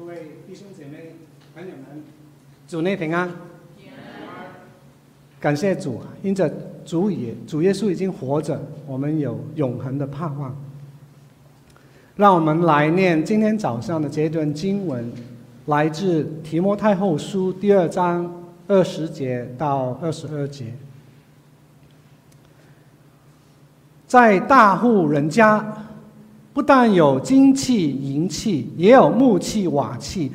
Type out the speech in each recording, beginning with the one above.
各位弟兄姐妹、朋友们，主内平安。感谢主，因着主也主耶稣已经活着，我们有永恒的盼望。让我们来念今天早上的这段经文，来自提摩太后书第二章二十节到二十二节。在大户人家，不但有金器银器，也有木器瓦器，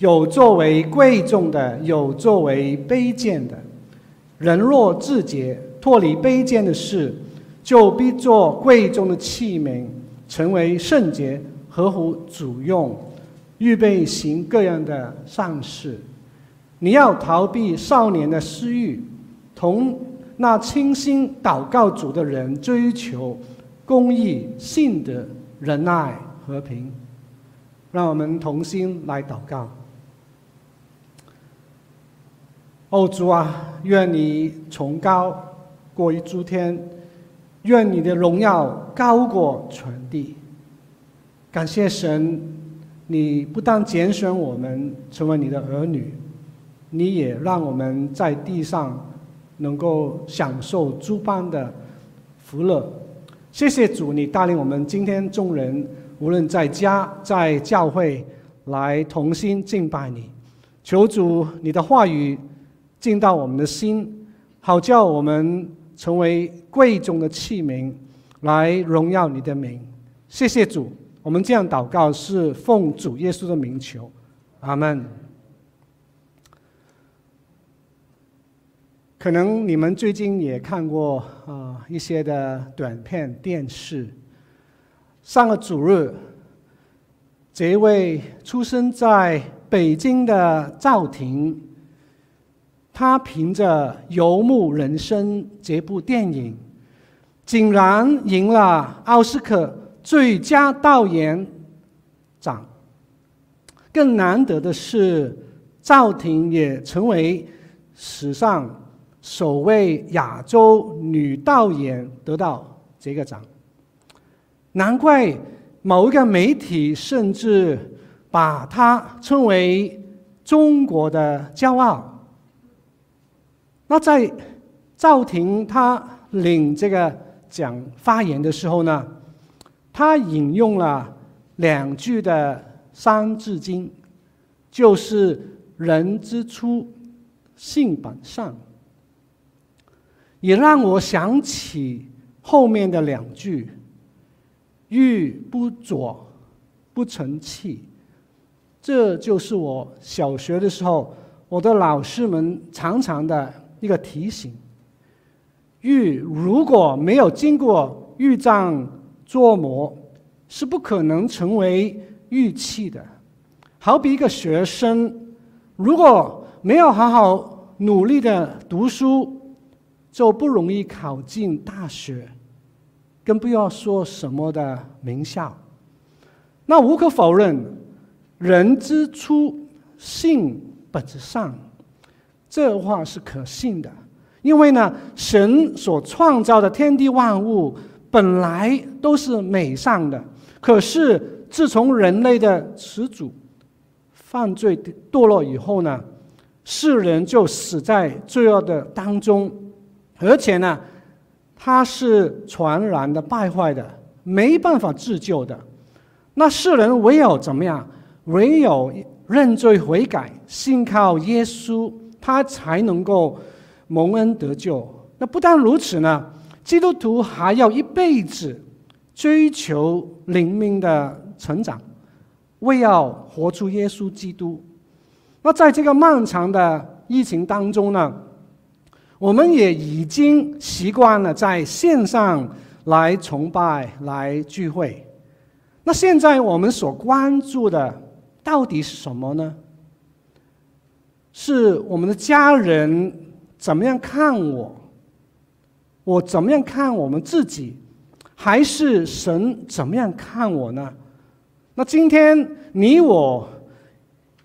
有作为贵重的，有作为卑贱的。人若自洁，脱离卑贱的事，就必做贵重的器皿，成为圣洁，合乎主用，预备行各样的善事。你要逃避少年的私欲，同。那清心祷告主的人，追求公义、信德、仁爱、和平。让我们同心来祷告。哦，主啊，愿你崇高过于诸天，愿你的荣耀高过全地。感谢神，你不但拣选我们成为你的儿女，你也让我们在地上。能够享受诸般的福乐，谢谢主，你带领我们今天众人，无论在家在教会，来同心敬拜你。求主你的话语进到我们的心，好叫我们成为贵重的器皿，来荣耀你的名。谢谢主，我们这样祷告是奉主耶稣的名求，阿门。可能你们最近也看过啊、呃、一些的短片电视。上个主日，这一位出生在北京的赵婷，他凭着《游牧人生》这部电影，竟然赢了奥斯卡最佳导演奖。更难得的是，赵婷也成为史上。首位亚洲女导演得到这个奖，难怪某一个媒体甚至把她称为中国的骄傲。那在赵婷她领这个奖发言的时候呢，她引用了两句的《三字经》，就是“人之初，性本善”。也让我想起后面的两句：“玉不琢不成器。”这就是我小学的时候，我的老师们常常的一个提醒。玉如果没有经过玉匠琢磨，是不可能成为玉器的。好比一个学生，如果没有好好努力的读书，就不容易考进大学，更不要说什么的名校。那无可否认，人之初，性本善，这话是可信的。因为呢，神所创造的天地万物本来都是美善的。可是自从人类的始祖犯罪堕落以后呢，世人就死在罪恶的当中。而且呢，它是传染的败坏的，没办法自救的。那世人唯有怎么样？唯有认罪悔改，信靠耶稣，他才能够蒙恩得救。那不但如此呢，基督徒还要一辈子追求灵命的成长，为要活出耶稣基督。那在这个漫长的疫情当中呢，我们也已经习惯了在线上来崇拜、来聚会。那现在我们所关注的到底是什么呢？是我们的家人怎么样看我？我怎么样看我们自己？还是神怎么样看我呢？那今天你我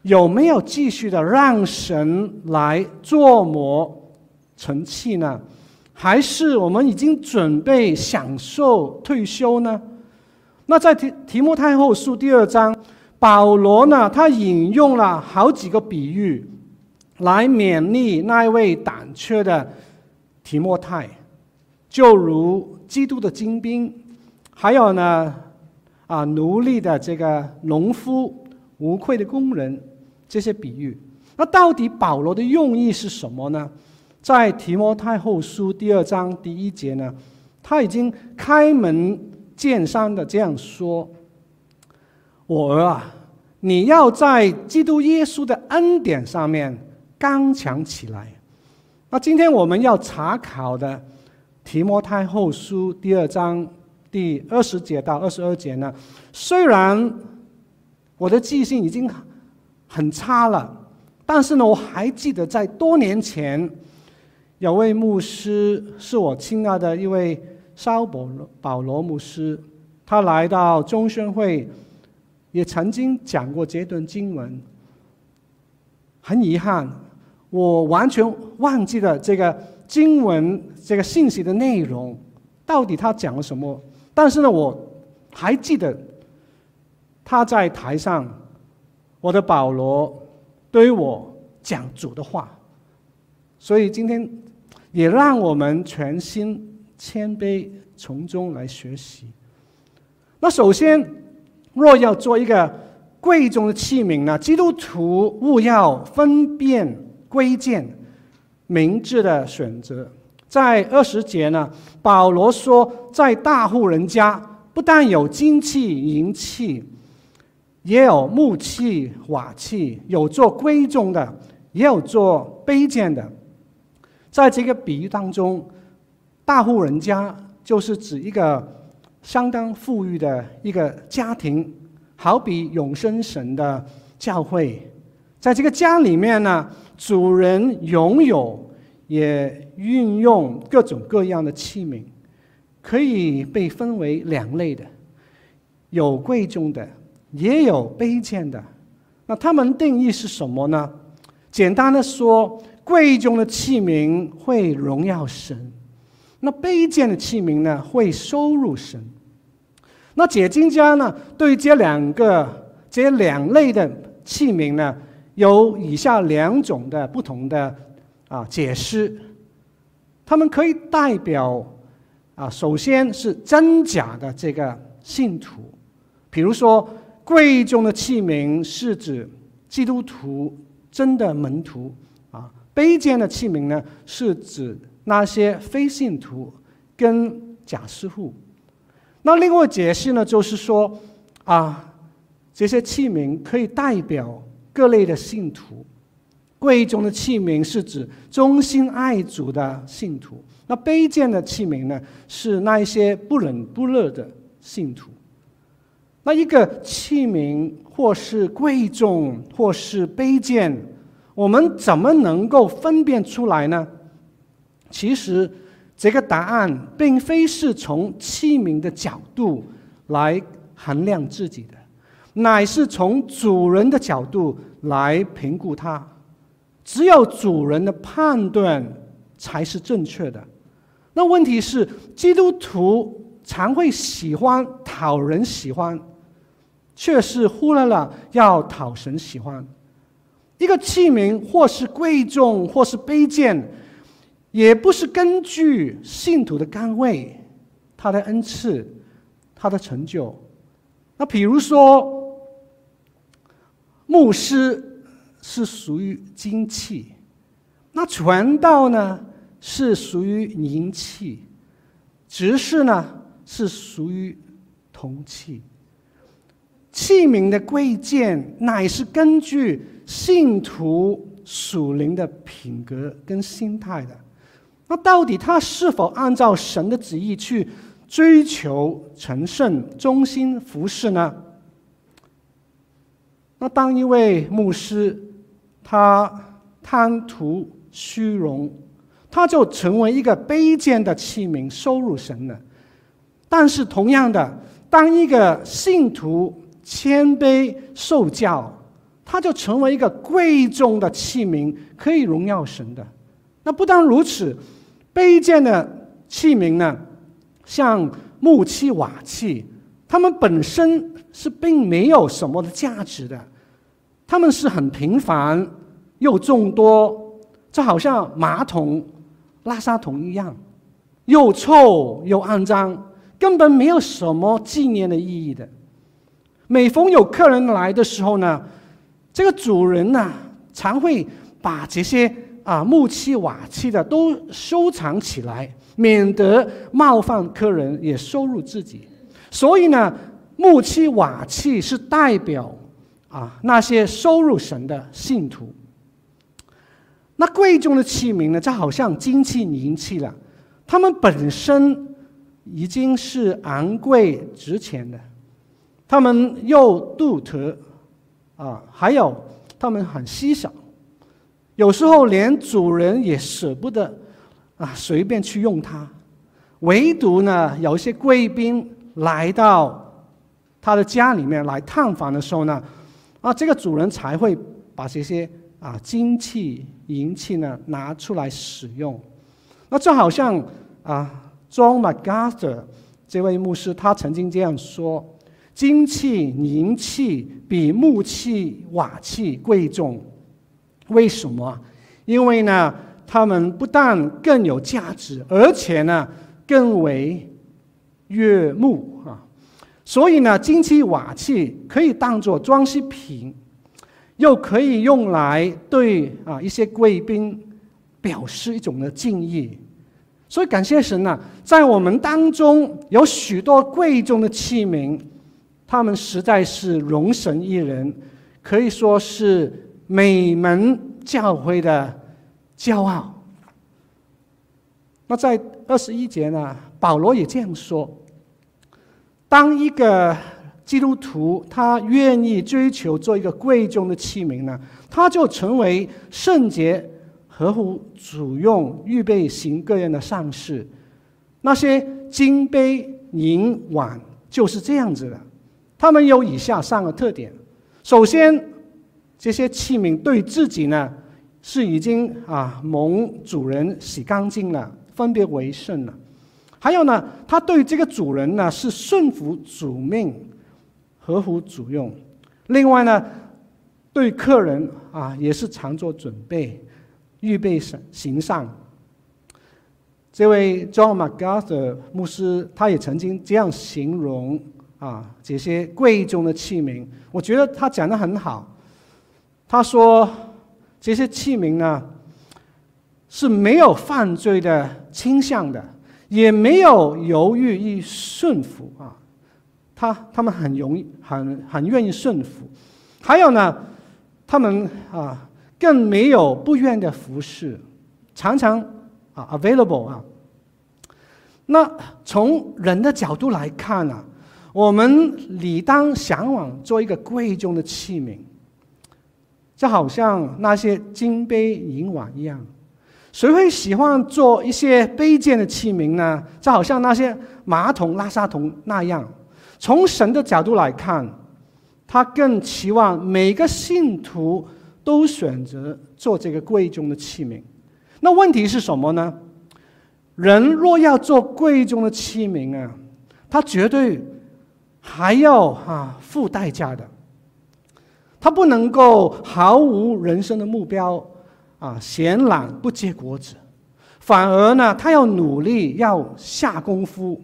有没有继续的让神来做魔？成器呢？还是我们已经准备享受退休呢？那在提提摩太后书第二章，保罗呢，他引用了好几个比喻，来勉励那位胆怯的提摩太，就如基督的精兵，还有呢，啊，奴隶的这个农夫，无愧的工人，这些比喻。那到底保罗的用意是什么呢？在提摩太后书第二章第一节呢，他已经开门见山的这样说：“我儿啊，你要在基督耶稣的恩典上面刚强起来。”那今天我们要查考的提摩太后书第二章第二十节到二十二节呢，虽然我的记性已经很差了，但是呢，我还记得在多年前，有位牧师是我亲爱的一位烧保罗保罗牧师，他来到中宣会，也曾经讲过这段经文。很遗憾。我完全忘记了这个经文这个信息的内容，到底他讲了什么？但是呢，我还记得他在台上，我的保罗对我讲主的话，所以今天也让我们全心谦卑从中来学习。那首先，若要做一个贵重的器皿呢，基督徒务要分辨。贵贱、明智的选择，在二十节呢，保罗说，在大户人家，不但有金器、银器，也有木器、瓦器，有做贵重的，也有做卑贱的。在这个比喻当中，大户人家就是指一个相当富裕的一个家庭，好比永生神的教会，在这个家里面呢。主人拥有，也运用各种各样的器皿，可以被分为两类的，有贵重的，也有卑贱的。那他们定义是什么呢？简单的说，贵重的器皿会荣耀神，那卑贱的器皿呢，会羞辱神。那解经家呢，对这两个这两类的器皿呢，有以下两种的不同的啊解释，他们可以代表啊，首先是真假的这个信徒，比如说贵重的器皿是指基督徒真的门徒，卑贱的器皿呢是指那些非信徒跟假师傅。那另外解释呢，就是说啊，这些器皿可以代表。各类的信徒，贵重的器皿是指忠心爱主的信徒；那卑贱的器皿呢，是那一些不冷不热的信徒。那一个器皿或是贵重，或是卑贱，我们怎么能够分辨出来呢？其实，这个答案并非是从器皿的角度来衡量自己的。乃是从主人的角度来评估它，只有主人的判断才是正确的。那问题是，基督徒常会喜欢讨人喜欢，却是忽略了要讨神喜欢。一个器皿或是贵重，或是卑贱，也不是根据信徒的岗位、他的恩赐、他的成就。那比如说。牧师是属于金器，那传道呢是属于银器，执事呢是属于铜器。器皿的贵贱乃是根据信徒属灵的品格跟心态的。那到底他是否按照神的旨意去追求成圣、忠心服侍呢？那当一位牧师，他贪图虚荣，他就成为一个卑贱的器皿，收入神了。但是同样的，当一个信徒谦卑受教，他就成为一个贵重的器皿，可以荣耀神的。那不但如此，卑贱的器皿呢，像木器、瓦器，它们本身是并没有什么的价值的，它们是很平凡又众多，就好像马桶、垃圾桶一样，又臭又肮脏，根本没有什么纪念的意义的。每逢有客人来的时候呢，这个主人呢，常会把这些啊木器瓦器的都收藏起来，免得冒犯客人，也收入自己。所以呢。木器瓦器是代表啊那些收入神的信徒。那贵重的器皿呢，就好像金器银器了，它们本身已经是昂贵值钱的，它们又独特啊，还有他们很稀少，有时候连主人也舍不得啊随便去用它，唯独呢有一些贵宾来到。他的家里面来探访的时候呢，啊，这个主人才会把这些啊金器银器呢拿出来使用。那就好像啊，John MacArthur 这位牧师，他曾经这样说：金器银器比木器瓦器贵重。为什么？因为呢，他们不但更有价值，而且呢，更为悦目啊。所以呢，金器瓦器可以当做装饰品，又可以用来对啊一些贵宾表示一种的敬意。所以感谢神呐，在我们当中有许多贵重的器皿，他们实在是荣神一人，可以说是美门教会的骄傲。那在二十一节呢，保罗也这样说。当一个基督徒他愿意追求做一个贵重的器皿呢，他就成为圣洁、合乎主用、预备行各样的善事。那些金杯银碗就是这样子的，他们有以下三个特点：首先，这些器皿对自己呢是已经啊蒙主人洗干净了，分别为圣了。还有呢，他对这个主人呢是顺服主命，合乎主用。另外呢，对客人啊也是常做准备，预备行行善。这位 John MacArthur 牧师，他也曾经这样形容啊这些贵重的器皿。我觉得他讲的很好。他说这些器皿呢是没有犯罪的倾向的。也没有犹豫与顺服啊，他他们很容易很很愿意顺服，还有呢，他们啊更没有不愿的服侍，常常啊 available 啊。那从人的角度来看呢，我们理当向往做一个贵重的器皿，就好像那些金杯银碗一样。谁会喜欢做一些卑贱的器皿呢？就好像那些马桶、垃圾桶那样。从神的角度来看，他更期望每个信徒都选择做这个贵重的器皿。那问题是什么呢？人若要做贵重的器皿啊，他绝对还要啊付代价的。他不能够毫无人生的目标。啊，闲懒不结果子，反而呢，他要努力，要下功夫，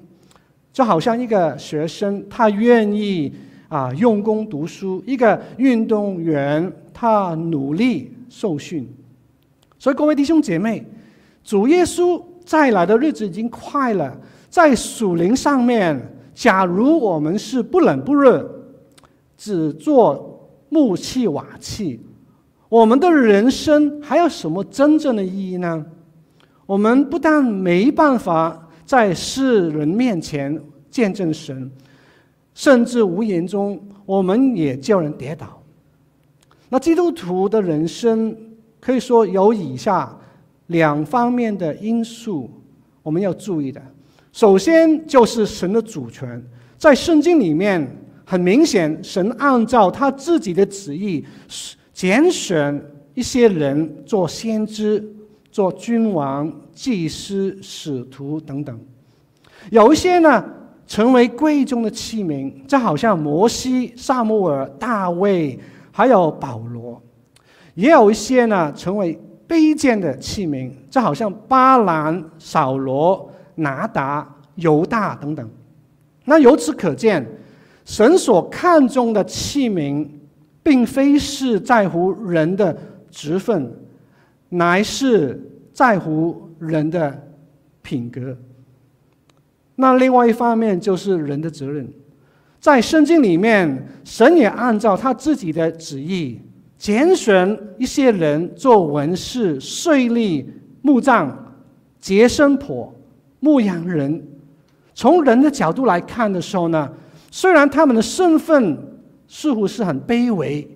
就好像一个学生，他愿意啊用功读书；一个运动员，他努力受训。所以，各位弟兄姐妹，主耶稣再来的日子已经快了，在属灵上面，假如我们是不冷不热，只做木器瓦器。我们的人生还有什么真正的意义呢？我们不但没办法在世人面前见证神，甚至无言中我们也叫人跌倒。那基督徒的人生可以说有以下两方面的因素我们要注意的。首先就是神的主权，在圣经里面很明显，神按照他自己的旨意。拣选一些人做先知、做君王、祭司、使徒等等，有一些呢成为贵重的器皿，就好像摩西、撒母耳、大卫，还有保罗；也有一些呢，成为卑贱的器皿，就好像巴兰、扫罗、拿达、犹大等等。那由此可见，神所看重的器皿，并非是在乎人的职分，乃是在乎人的品格。那另外一方面就是人的责任，在圣经里面，神也按照他自己的旨意，拣选一些人做文士、税吏、木匠、接生婆、牧羊人。从人的角度来看的时候呢，虽然他们的身份似乎是很卑微，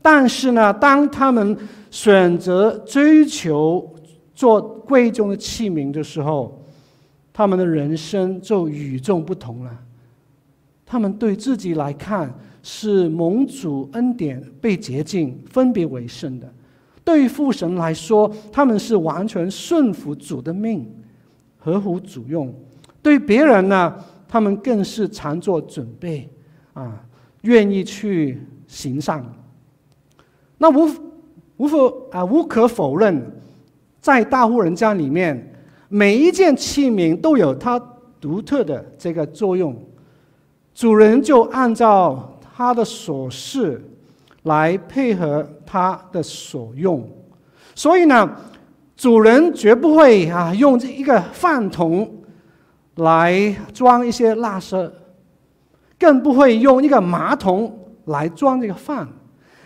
但是呢，当他们选择追求做贵重的器皿的时候，他们的人生就与众不同了。他们对自己来看是蒙主恩典被洁净、分别为圣的；对于父神来说，他们是完全顺服主的命，合乎主用；对别人呢，他们更是常做准备，啊，愿意去行善。那无无否啊，无可否认，在大户人家里面。每一件器皿都有它独特的这个作用，主人就按照他的所示来配合他的所用，所以呢，主人绝不会啊用这一个饭桶来装一些垃圾，更不会用一个马桶来装这个饭，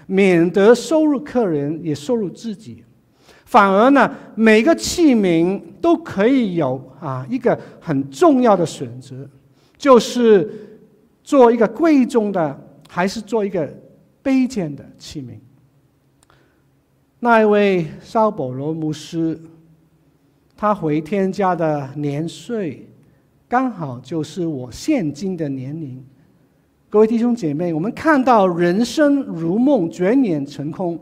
免得收入客人也收入自己。反而呢，每个器皿都可以有啊一个很重要的选择，就是做一个贵重的，还是做一个卑贱的器皿。那一位邵保罗牧师，他回天家的年岁，刚好就是我现今的年龄。各位弟兄姐妹，我们看到人生如梦，转眼成空。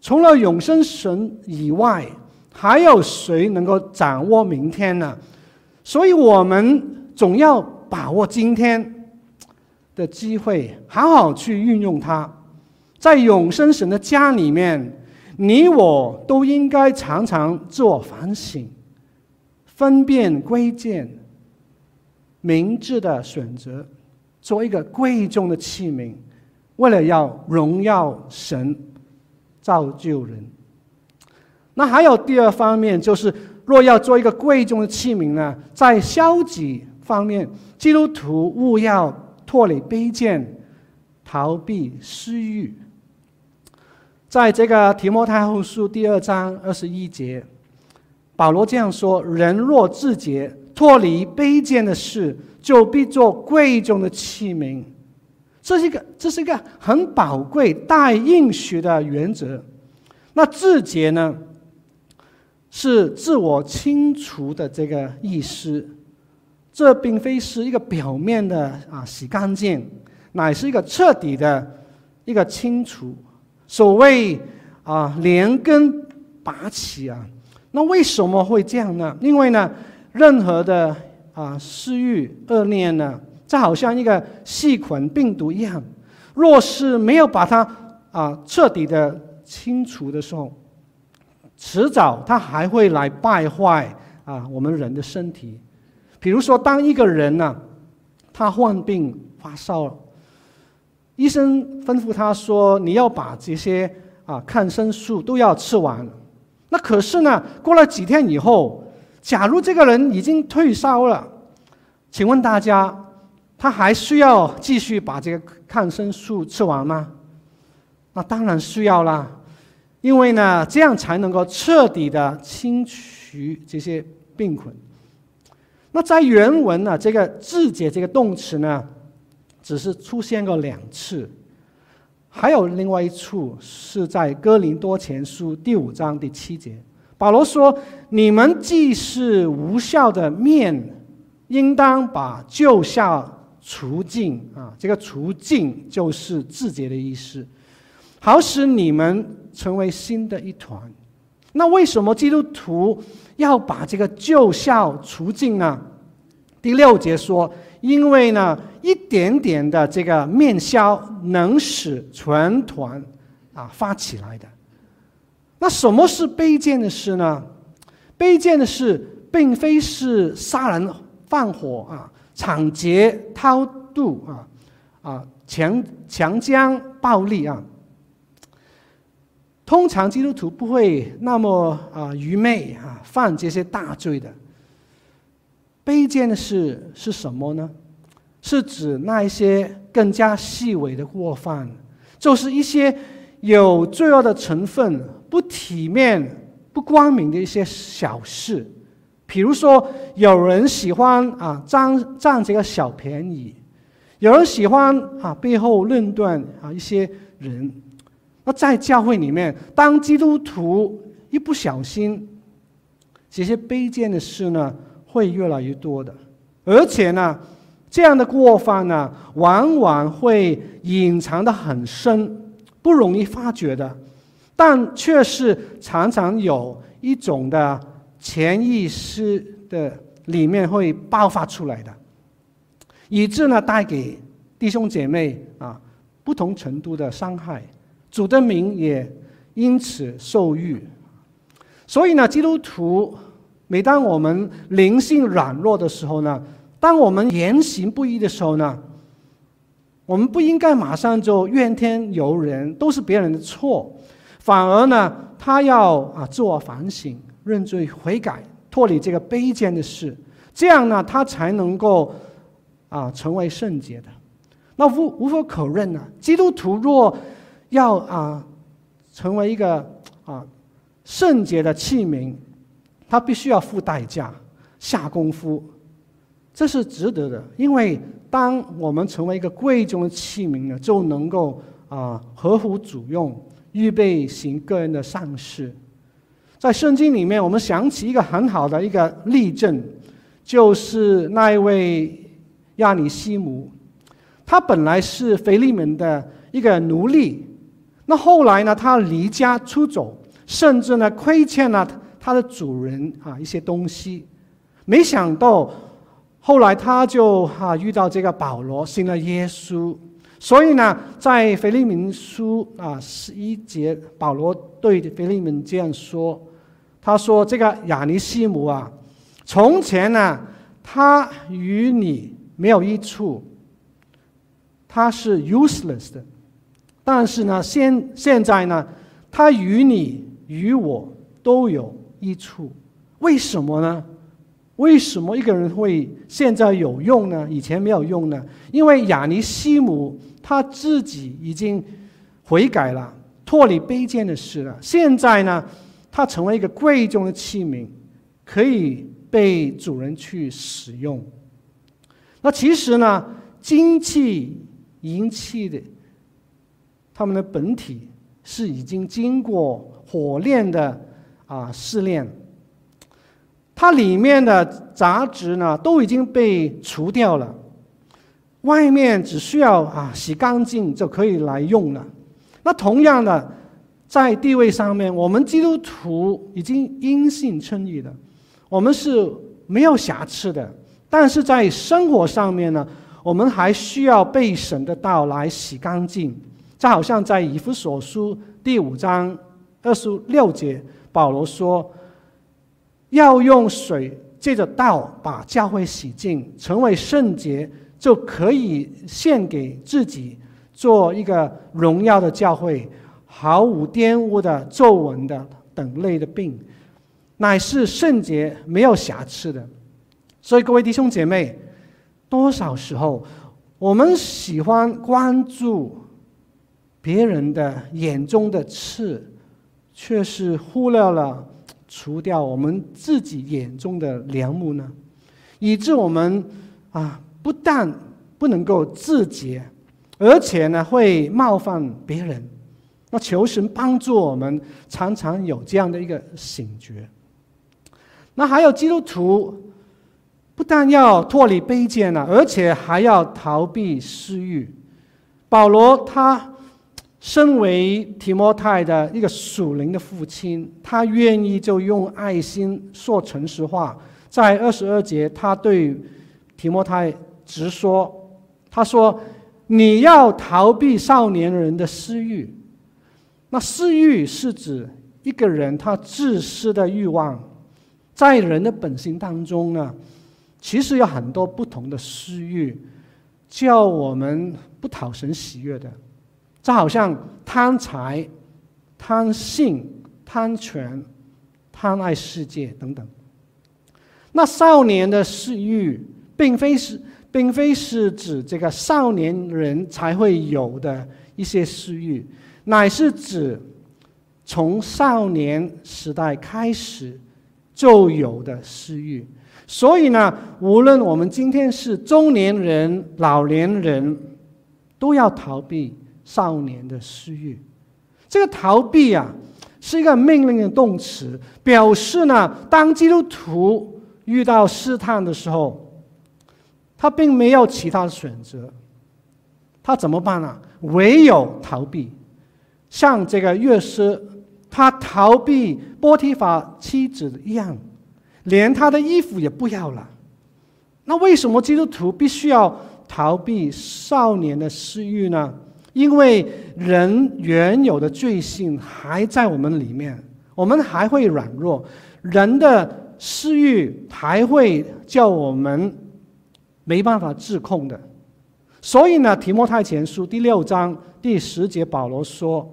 除了永生神以外，还有谁能够掌握明天呢？所以，我们总要把握今天的机会，好好去运用它。在永生神的家里面，你我都应该常常自我反省，分辨贵贱，明智的选择，做一个贵重的器皿，为了要荣耀神。造就人。那还有第二方面，就是若要做一个贵重的器皿呢，在消极方面，基督徒务要脱离卑贱，逃避私欲。在这个提摩太后书第二章二十一节，保罗这样说：“人若自洁，脱离卑贱的事，就必做贵重的器皿。”这是一个，这是一个很宝贵、带应许的原则。那自洁呢，是自我清除的这个意思。这并非是一个表面的啊洗干净，乃是一个彻底的一个清除。所谓啊连根拔起啊，那为什么会这样呢？因为呢，任何的啊私欲恶念呢，就好像一个细菌病毒一样，若是没有把它啊彻底的清除的时候，迟早它还会来败坏啊我们人的身体。比如说，当一个人呢、他患病发烧了，医生吩咐他说：“你要把这些啊抗生素都要吃完。”那可是呢，过了几天以后，假如这个人已经退烧了，请问大家？他还需要继续把这个抗生素吃完吗？那当然需要啦，因为呢，这样才能够彻底的清除这些病菌。那在原文呢，这个自解这个动词呢，只是出现过两次，还有另外一处是在哥林多前书第五章第七节，保罗说：“你们既是无效的面，应当把旧酵。”除尽啊，这个除尽就是自洁的意思，好使你们成为新的一团。那为什么基督徒要把这个旧酵除尽呢？第六节说：因为呢，一点点的这个面销能使全团啊发起来的。那什么是卑贱的事呢？卑贱的事，并非是杀人放火啊、抢劫、偷渡啊、啊强强奸、暴力啊。通常基督徒不会那么啊愚昧啊，犯这些大罪的。卑贱的事是什么呢？是指那一些更加细微的过犯，就是一些有罪恶的成分、不体面、不光明的一些小事。比如说，有人喜欢啊占占这个小便宜，有人喜欢啊背后论断啊一些人。那在教会里面，当基督徒一不小心，这些卑贱的事呢，会越来越多的，而且呢，这样的过犯呢，往往会隐藏得很深，不容易发觉的，但却是常常有一种的潜意识的里面会爆发出来的，以致呢，带给弟兄姐妹啊不同程度的伤害，主的名也因此受辱。所以呢，基督徒。每当我们灵性软弱的时候呢，当我们言行不一的时候呢，我们不应该马上就怨天尤人，都是别人的错，反而呢，他要啊自我反省、认罪悔改、脱离这个卑贱的事，这样呢，他才能够啊成为圣洁的。那无无可否认呢，基督徒若要啊成为一个啊圣洁的器皿。他必须要付代价、下功夫，这是值得的。因为当我们成为一个贵重的器皿呢，就能够啊合乎主用，预备行个人的善事。在圣经里面，我们想起一个很好的一个例证，就是那一位亚尼西姆，他本来是腓利门的一个奴隶，那后来呢，他离家出走，甚至呢亏欠了。他的主人啊，一些东西，没想到后来他就啊遇到这个保罗，信了耶稣。所以呢，在腓利门书啊十一节，保罗对腓利门这样说：“他说这个亚尼西姆啊，从前呢，他与你没有益处，他是 useless 的。但是呢，现现在呢，他与你与我都有。”益处，为什么呢？为什么一个人会现在有用呢？以前没有用呢？因为亚尼西姆他自己已经悔改了，脱离卑贱的事了。现在呢，他成为一个贵重的器皿，可以被主人去使用。那其实呢，金器、银器的，他们的本体是已经经过火炼的。啊，试炼，它里面的杂质呢都已经被除掉了，外面只需要啊洗干净就可以来用了。那同样的，在地位上面，我们基督徒已经因信称义了，我们是没有瑕疵的。但是在生活上面呢，我们还需要被神的道来洗干净。就好像在以弗所书第五章二十六节。保罗说：“要用水借着道把教会洗净，成为圣洁，就可以献给自己，做一个荣耀的教会，毫无玷污的、皱纹的等类的病，乃是圣洁、没有瑕疵的。所以，各位弟兄姐妹，多少时候我们喜欢关注别人的眼中的刺？”却是忽略了除掉我们自己眼中的良木呢，以致我们啊不但不能够自洁，而且呢会冒犯别人。那求神帮助我们，常常有这样的一个醒觉。那还有基督徒，不但要脱离卑贱了，而且还要逃避私欲。保罗他。身为提摩太的一个属灵的父亲，他愿意就用爱心说诚实话。在二十二节，他对提摩太直说，他说：“你要逃避少年人的私欲。”那私欲是指一个人他自私的欲望，在人的本性当中呢，其实有很多不同的私欲，叫我们不讨神喜悦的。就好像贪财、贪性、贪权、贪爱世界等等。那少年的私欲，并非是，并非是指这个少年人才会有的一些私欲，乃是指从少年时代开始就有的私欲。所以呢，无论我们今天是中年人、老年人，都要逃避少年的私欲。这个逃避啊，是一个命令的动词，表示呢，当基督徒。遇到试探的时候，他并没有其他的选择，他怎么办呢？唯有逃避。像这个乐师，他逃避波提乏妻子一样，连他的衣服也不要了。那为什么基督徒必须要逃避少年的私欲呢？因为人原有的罪性还在我们里面，我们还会软弱，人的。私欲还会叫我们没办法自控的，所以呢，《提摩太前书》第六章第十节，保罗说：“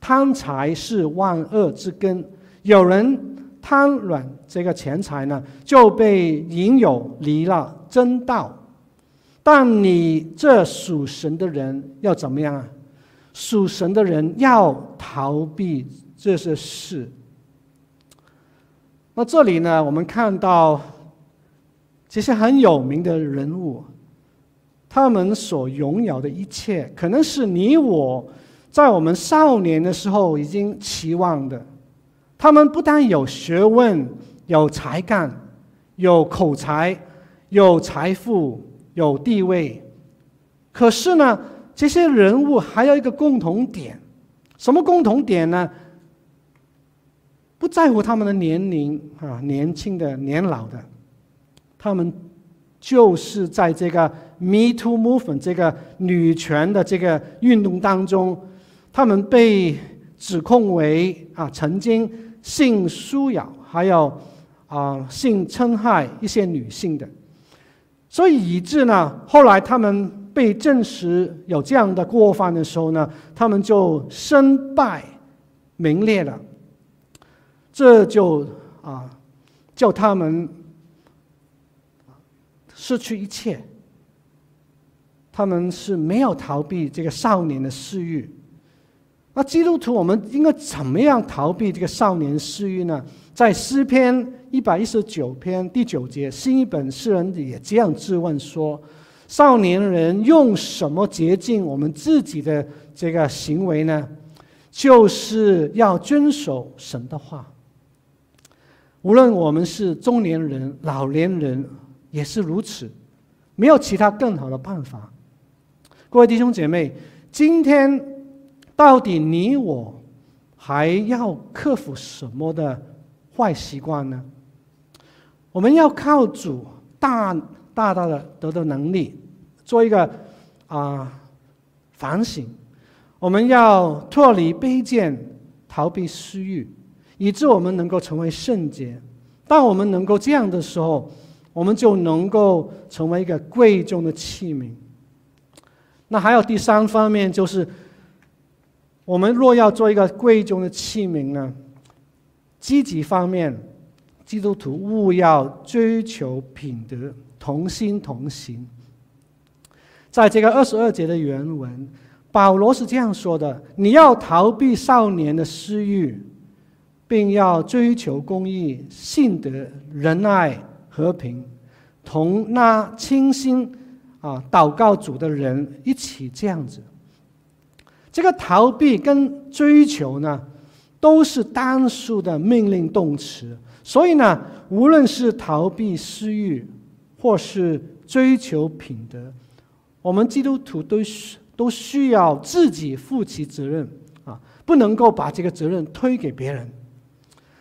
贪财是万恶之根。有人贪软这个钱财呢，就被引诱离了真道。但你这属神的人要怎么样啊？属神的人要逃避这些事。”那这里呢，我们看到这些很有名的人物，他们所拥有的一切，可能是你我在我们少年的时候已经期望的。他们不但有学问、有才干、有口才、有财富、有地位，可是呢，这些人物还有一个共同点，什么共同点呢？不在乎他们的年龄啊，年轻的、年老的，他们就是在这个 Me Too Movement 这个女权的这个运动当中，他们被指控为啊曾经性骚扰，还有啊性侵害一些女性的，所以以致呢，后来他们被证实有这样的过犯的时候呢，他们就身败名裂了。这就啊，叫他们失去一切。他们是没有逃避这个少年的私欲。那基督徒，我们应该怎么样逃避这个少年私欲呢？在诗篇一百一十九篇第九节，新译本诗人也这样质问说：“少年人用什么洁净我们自己的这个行为呢？就是要遵守神的话。”无论我们是中年人、老年人，也是如此，没有其他更好的办法。各位弟兄姐妹，今天到底你我还要克服什么的坏习惯呢？我们要靠主大大大的得到能力，做一个啊、反省。我们要脱离卑贱，逃避私欲。以致我们能够成为圣洁。当我们能够这样的时候，我们就能够成为一个贵重的器皿。那还有第三方面，就是我们若要做一个贵重的器皿呢，积极方面，基督徒务要追求品德，同心同行。在这个二十二节的原文，保罗是这样说的：“你要逃避少年的私欲。”并要追求公义、信德、仁爱、和平，同那清心啊祷告主的人一起这样子。这个逃避跟追求呢，都是单数的命令动词。所以呢，无论是逃避私欲，或是追求品德，我们基督徒都需都需要自己负起责任啊，不能够把这个责任推给别人。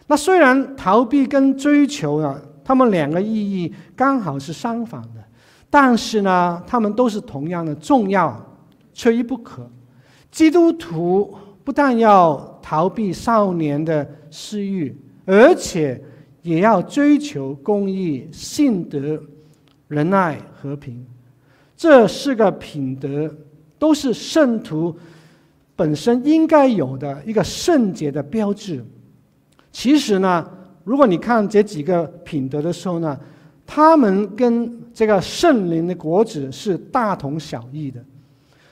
那虽然逃避跟追求啊，他们两个意义刚好是相反的，但是呢，他们都是同样的重要，缺一不可。基督徒不但要逃避少年的私欲，而且也要追求公义、信德、仁爱、和平。这四个品德都是圣徒本身应该有的一个圣洁的标志。其实呢，如果你看这几个品德的时候呢，他们跟这个圣灵的果子是大同小异的。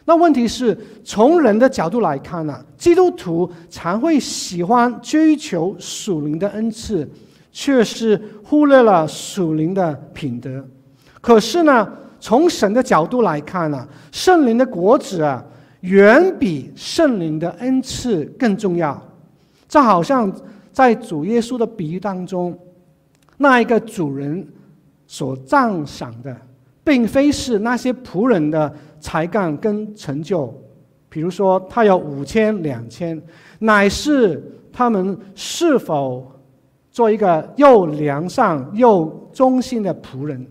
那问题是，从人的角度来看呢，基督徒常会喜欢追求属灵的恩赐，却是忽略了属灵的品德。可是呢，从神的角度来看呢，圣灵的果子啊，远比圣灵的恩赐更重要。这好像在主耶稣的比喻当中，那一个主人所赞赏的，并非是那些仆人的才干跟成就，比如说他有五千、两千，乃是他们是否做一个又良善又忠心的仆人。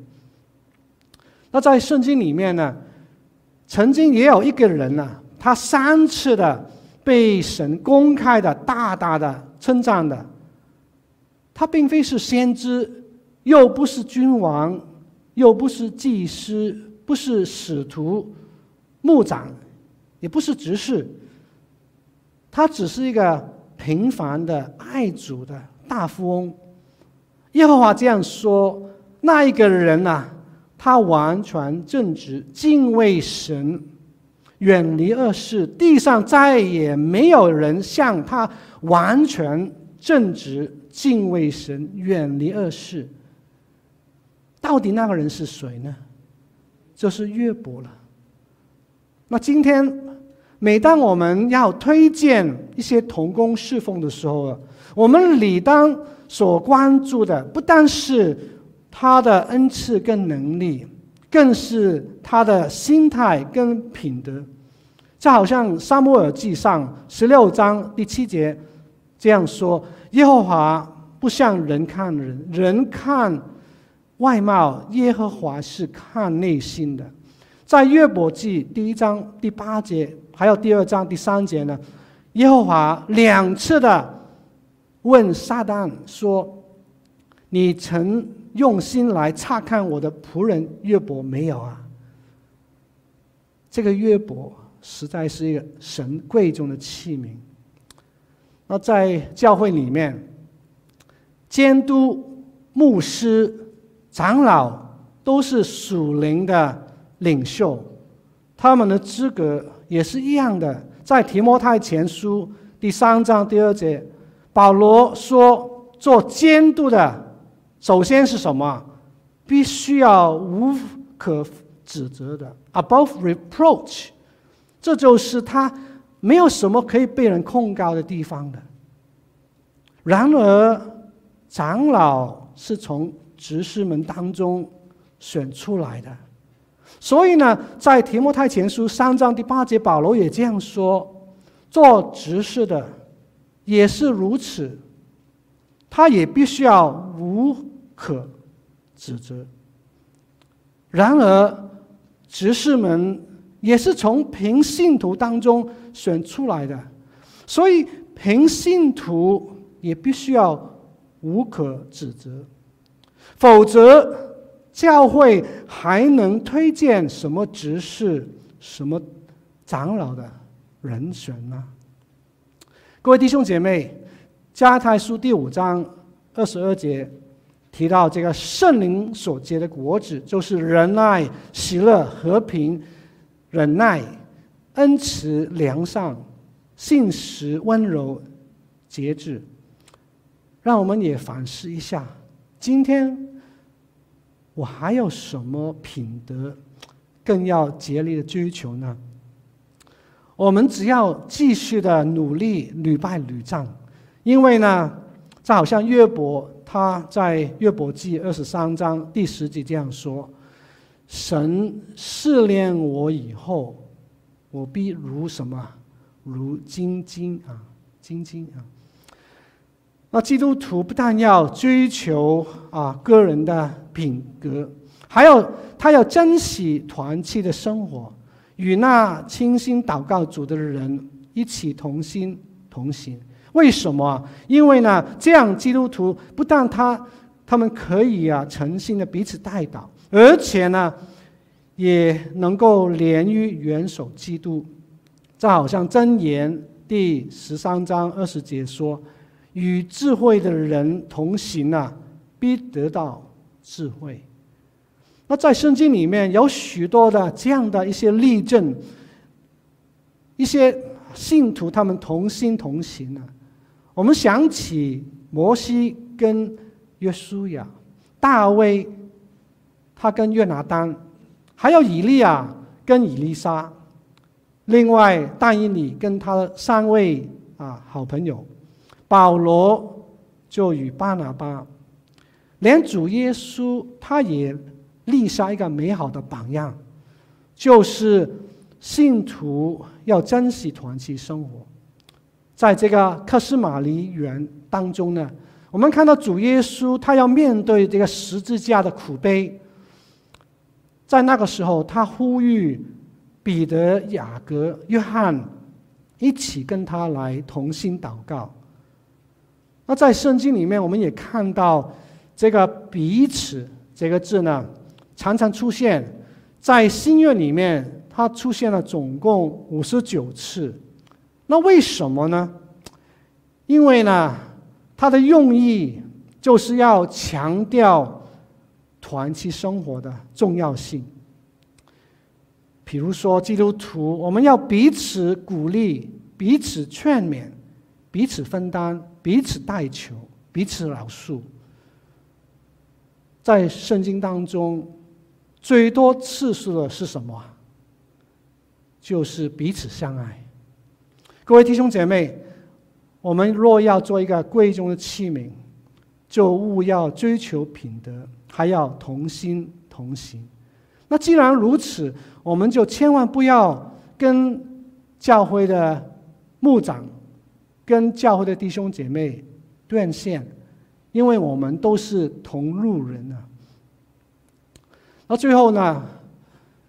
那在圣经里面呢，曾经也有一个人呢，他三次的被神公开的大大的称赞的。他并非是先知，又不是君王，又不是祭司，不是使徒、牧长，也不是执事。他只是一个平凡的爱主的大富翁。耶和华这样说：那一个人呐、啊。他完全正直，敬畏神，远离恶事。地上再也没有人像他完全正直、敬畏神、远离恶事。到底那个人是谁呢？就是约伯了。那今天，每当我们要推荐一些童工侍奉的时候，我们理当所关注的不但是。他的恩赐跟能力，更是他的心态跟品德。就好像《撒母耳记上》十六章第七节这样说：“耶和华不像人看人，人看外貌，耶和华是看内心的。”在《约伯记》第一章第八节，还有第二章第三节呢，耶和华两次的问撒旦说：“你曾？”用心来察看我的仆人约伯没有啊？这个约伯实在是一个神贵重的器皿。那在教会里面，监督、牧师、长老都是属灵的领袖，他们的资格也是一样的。在提摩太前书第三章第二节，保罗说：“做监督的。”首先是什么？必须要无可指责的，above reproach，这就是他没有什么可以被人控告的地方的。然而，长老是从执事们当中选出来的，所以呢，在提摩太前书三章第八节，保罗也这样说：做执事的也是如此。他也必须要无可指责。然而，执事们也是从平信徒当中选出来的，所以平信徒也必须要无可指责，否则教会还能推荐什么执事、什么长老的人选呢？各位弟兄姐妹。加太书第五章二十二节提到，这个圣灵所结的果子，就是仁爱、喜乐、和平、忍耐、恩慈、良善、信实、温柔、节制。让我们也反思一下，今天我还有什么品德更要竭力的追求呢？我们只要继续的努力，屡败屡战。因为呢，这好像约伯他在约伯记二十三章第十节这样说：“神试炼我以后，我必如什么？如金金啊，金金啊。”那基督徒不但要追求啊个人的品格，还有他要珍惜团契的生活，与那倾心祷告主的人一起同心同行。为什么？因为呢，这样基督徒不但他他们可以啊诚心的彼此代祷，而且呢，也能够连于元首基督。这好像箴言第十三章二十节说：“与智慧的人同行啊，必得到智慧。”那在圣经里面有许多的这样的一些例证，一些信徒他们同心同行啊。我们想起摩西跟约书亚，大卫他跟约拿单，还有以利亚跟以利沙，另外但以理跟他的三位啊好朋友，保罗就与巴拿巴，连主耶稣他也立下一个美好的榜样，就是信徒要珍惜团契生活。在这个客西马尼园当中呢，我们看到主耶稣他要面对这个十字架的苦悲，在那个时候，他呼吁彼得、雅各、约翰一起跟他来同心祷告。那在圣经里面，我们也看到这个彼此这个字呢，常常出现在新约里面，它出现了总共五十九次。那为什么呢？因为呢，它的用意就是要强调团契生活的重要性。比如说，基督徒我们要彼此鼓励、彼此劝勉、彼此分担、彼此代求、彼此饶恕。在圣经当中，最多次数的是什么？就是彼此相爱。各位弟兄姐妹，我们若要做一个贵重的器皿，就务要追求品德，还要同心同行。那既然如此，我们就千万不要跟教会的牧长、跟教会的弟兄姐妹断线，因为我们都是同路人啊。那最后呢，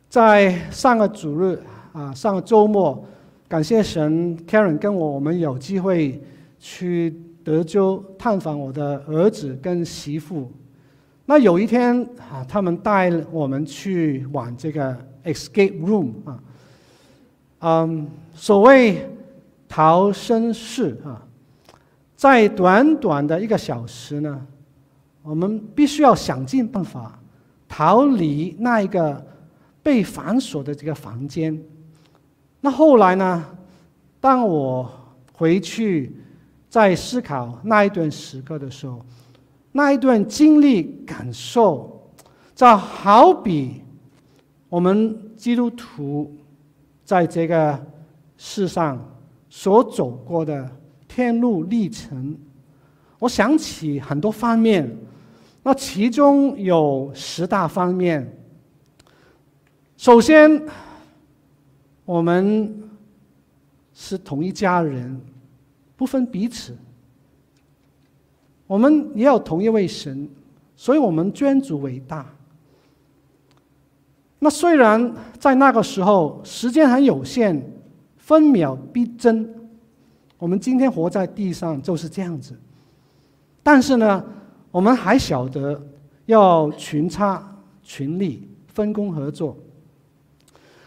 在上个主日啊，上个周末。感谢神，Karen 跟我，我们有机会去德州探访我的儿子跟媳妇。那有一天啊，他们带我们去玩这个 escape room 啊，嗯，所谓逃生室啊，在短短的一个小时呢，我们必须要想尽办法逃离那一个被反锁的这个房间。那后来呢？当我回去在思考那一段时刻的时候，那一段经历感受，就好比我们基督徒在这个世上所走过的天路历程。我想起很多方面，那其中有十大方面。首先，我们是同一家人，不分彼此。我们也有同一位神，所以我们捐主伟大。那虽然在那个时候时间很有限，分秒必争，我们今天活在地上就是这样子。但是呢，我们还晓得要群差群力，分工合作。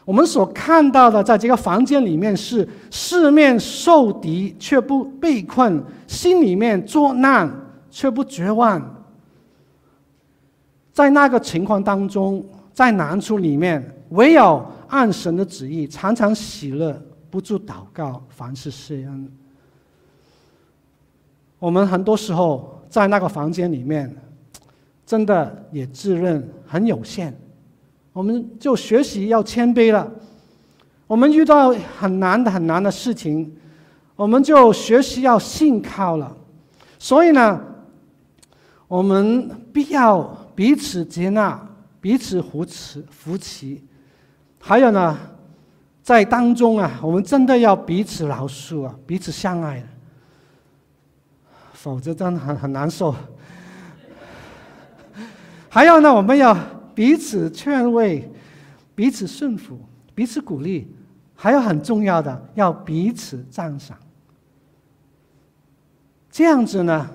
我们所看到的，在这个房间里面是四面受敌却不被困，心里面作难却不绝望。在那个情况当中，在难处里面，唯有按神的旨意，常常喜乐，不住祷告，凡事谢恩。我们很多时候在那个房间里面，真的也自认很有限。我们就学习要谦卑了。我们遇到很难的、很难的事情，我们就学习要信靠了。所以呢，我们必要彼此接纳、彼此扶持、扶持。还有呢，在当中啊，我们真的要彼此饶恕啊，彼此相爱，否则真的很很难受。还有呢，我们要。彼此劝慰，彼此顺服，彼此鼓励，还有很重要的，要彼此赞赏。这样子呢，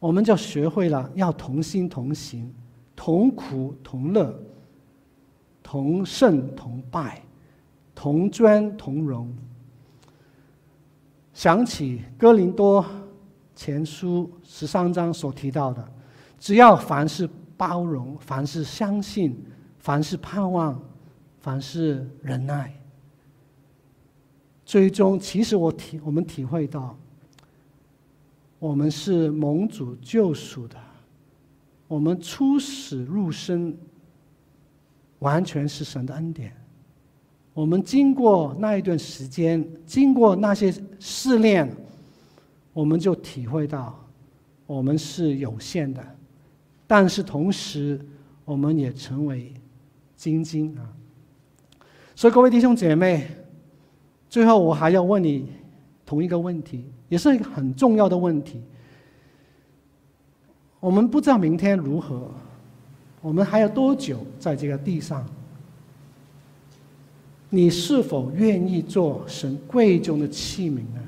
我们就学会了要同心同行，同苦同乐，同胜同败，同尊同荣。想起哥林多前书十三章所提到的，只要凡事包容，凡事相信，凡事盼望，凡事忍耐，最终其实我体我们体会到，我们是蒙主救赎的，我们出死入生，完全是神的恩典。我们经过那一段时间，经过那些试炼，我们就体会到，我们是有限的，但是同时，我们也成为精金啊。所以各位弟兄姐妹，最后我还要问你同一个问题，也是一个很重要的问题。我们不知道明天如何，我们还有多久在这个地上？你是否愿意做神贵重的器皿呢？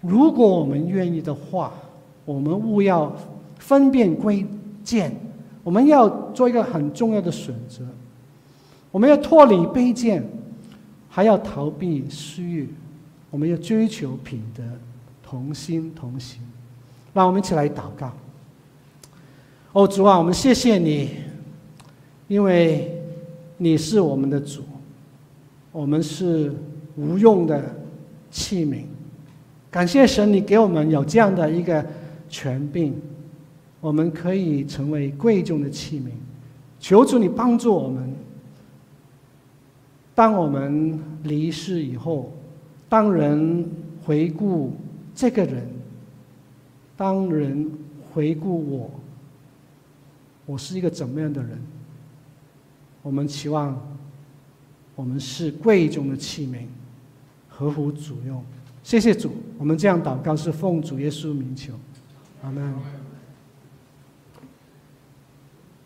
如果我们愿意的话，我们务要分辨贵贱，我们要做一个很重要的选择。我们要脱离卑贱，还要逃避私欲，我们要追求品德，同心同行。让我们一起来祷告。哦，主啊，我们谢谢你，因为你是我们的主。我们是无用的器皿，感谢神，你给我们有这样的一个权柄，我们可以成为贵重的器皿。求主你帮助我们，当我们离世以后，当人回顾这个人，当人回顾我，我是一个怎么样的人？我们期望。我们是贵重的器皿，合乎主用。谢谢主，我们这样祷告是奉主耶稣名求，阿门。